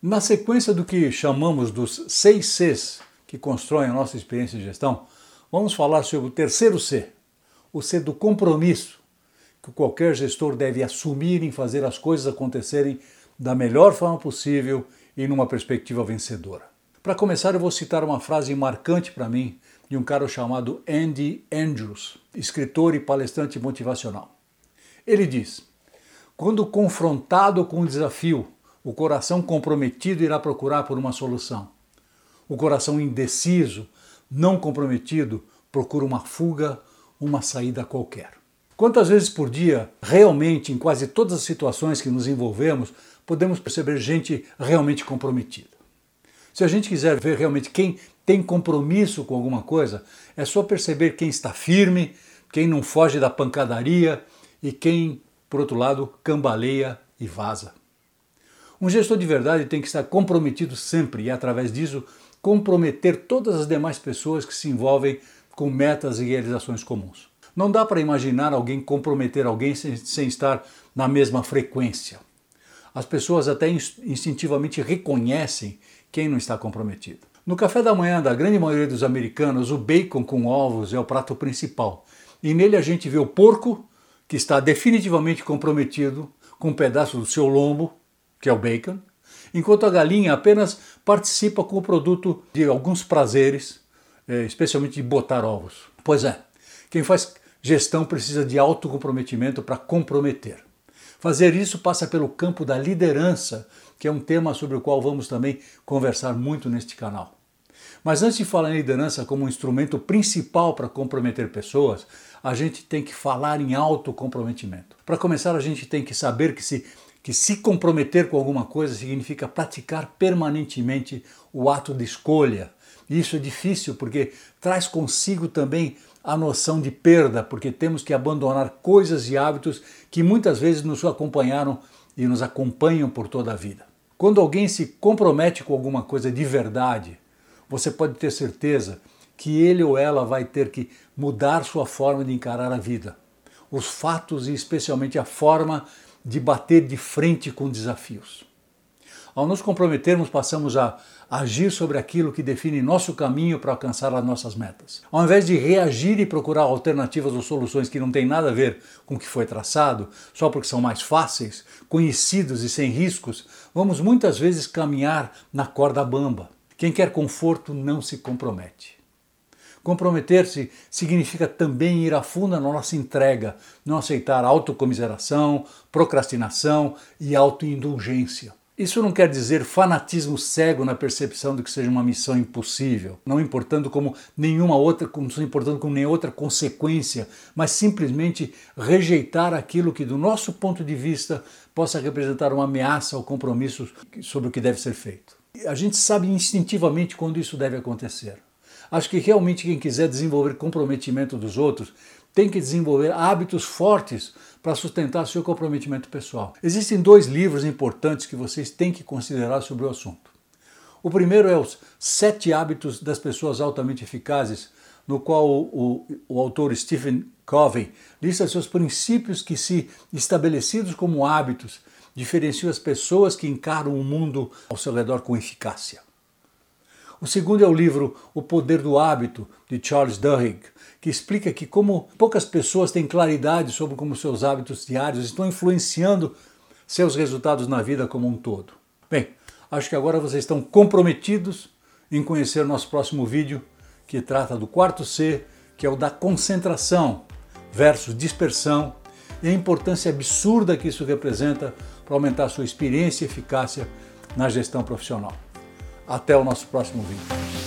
Na sequência do que chamamos dos seis Cs que constroem a nossa experiência de gestão, vamos falar sobre o terceiro C, o C do compromisso, que qualquer gestor deve assumir em fazer as coisas acontecerem da melhor forma possível e numa perspectiva vencedora. Para começar, eu vou citar uma frase marcante para mim de um cara chamado Andy Andrews, escritor e palestrante motivacional. Ele diz: Quando confrontado com um desafio, o coração comprometido irá procurar por uma solução. O coração indeciso, não comprometido, procura uma fuga, uma saída qualquer. Quantas vezes por dia, realmente, em quase todas as situações que nos envolvemos, podemos perceber gente realmente comprometida? Se a gente quiser ver realmente quem tem compromisso com alguma coisa, é só perceber quem está firme, quem não foge da pancadaria e quem, por outro lado, cambaleia e vaza. Um gestor de verdade tem que estar comprometido sempre e, através disso, comprometer todas as demais pessoas que se envolvem com metas e realizações comuns. Não dá para imaginar alguém comprometer alguém sem, sem estar na mesma frequência. As pessoas até instintivamente reconhecem quem não está comprometido. No café da manhã da grande maioria dos americanos, o bacon com ovos é o prato principal. E nele a gente vê o porco, que está definitivamente comprometido com um pedaço do seu lombo, que é o bacon, enquanto a galinha apenas participa com o produto de alguns prazeres, é, especialmente de botar ovos. Pois é, quem faz gestão precisa de autocomprometimento para comprometer. Fazer isso passa pelo campo da liderança, que é um tema sobre o qual vamos também conversar muito neste canal. Mas antes de falar em liderança como um instrumento principal para comprometer pessoas, a gente tem que falar em autocomprometimento. Para começar, a gente tem que saber que se que se comprometer com alguma coisa significa praticar permanentemente o ato de escolha. E isso é difícil porque traz consigo também a noção de perda, porque temos que abandonar coisas e hábitos que muitas vezes nos acompanharam e nos acompanham por toda a vida. Quando alguém se compromete com alguma coisa de verdade, você pode ter certeza que ele ou ela vai ter que mudar sua forma de encarar a vida, os fatos e especialmente a forma de bater de frente com desafios. Ao nos comprometermos, passamos a agir sobre aquilo que define nosso caminho para alcançar as nossas metas. Ao invés de reagir e procurar alternativas ou soluções que não têm nada a ver com o que foi traçado, só porque são mais fáceis, conhecidos e sem riscos, vamos muitas vezes caminhar na corda bamba. Quem quer conforto não se compromete. Comprometer-se significa também ir a fundo na nossa entrega, não aceitar autocomiseração, procrastinação e autoindulgência. Isso não quer dizer fanatismo cego na percepção de que seja uma missão impossível, não importando como nenhuma outra, não importando com nenhuma outra consequência, mas simplesmente rejeitar aquilo que do nosso ponto de vista possa representar uma ameaça ao compromisso sobre o que deve ser feito. A gente sabe instintivamente quando isso deve acontecer. Acho que realmente quem quiser desenvolver comprometimento dos outros tem que desenvolver hábitos fortes para sustentar seu comprometimento pessoal. Existem dois livros importantes que vocês têm que considerar sobre o assunto. O primeiro é Os Sete Hábitos das Pessoas Altamente Eficazes, no qual o, o, o autor Stephen Covey lista seus princípios que, se estabelecidos como hábitos, diferenciam as pessoas que encaram o mundo ao seu redor com eficácia. O segundo é o livro O Poder do Hábito, de Charles Duhigg, que explica que como poucas pessoas têm claridade sobre como seus hábitos diários estão influenciando seus resultados na vida como um todo. Bem, acho que agora vocês estão comprometidos em conhecer o nosso próximo vídeo, que trata do quarto C, que é o da concentração versus dispersão e a importância absurda que isso representa para aumentar sua experiência e eficácia na gestão profissional. Até o nosso próximo vídeo.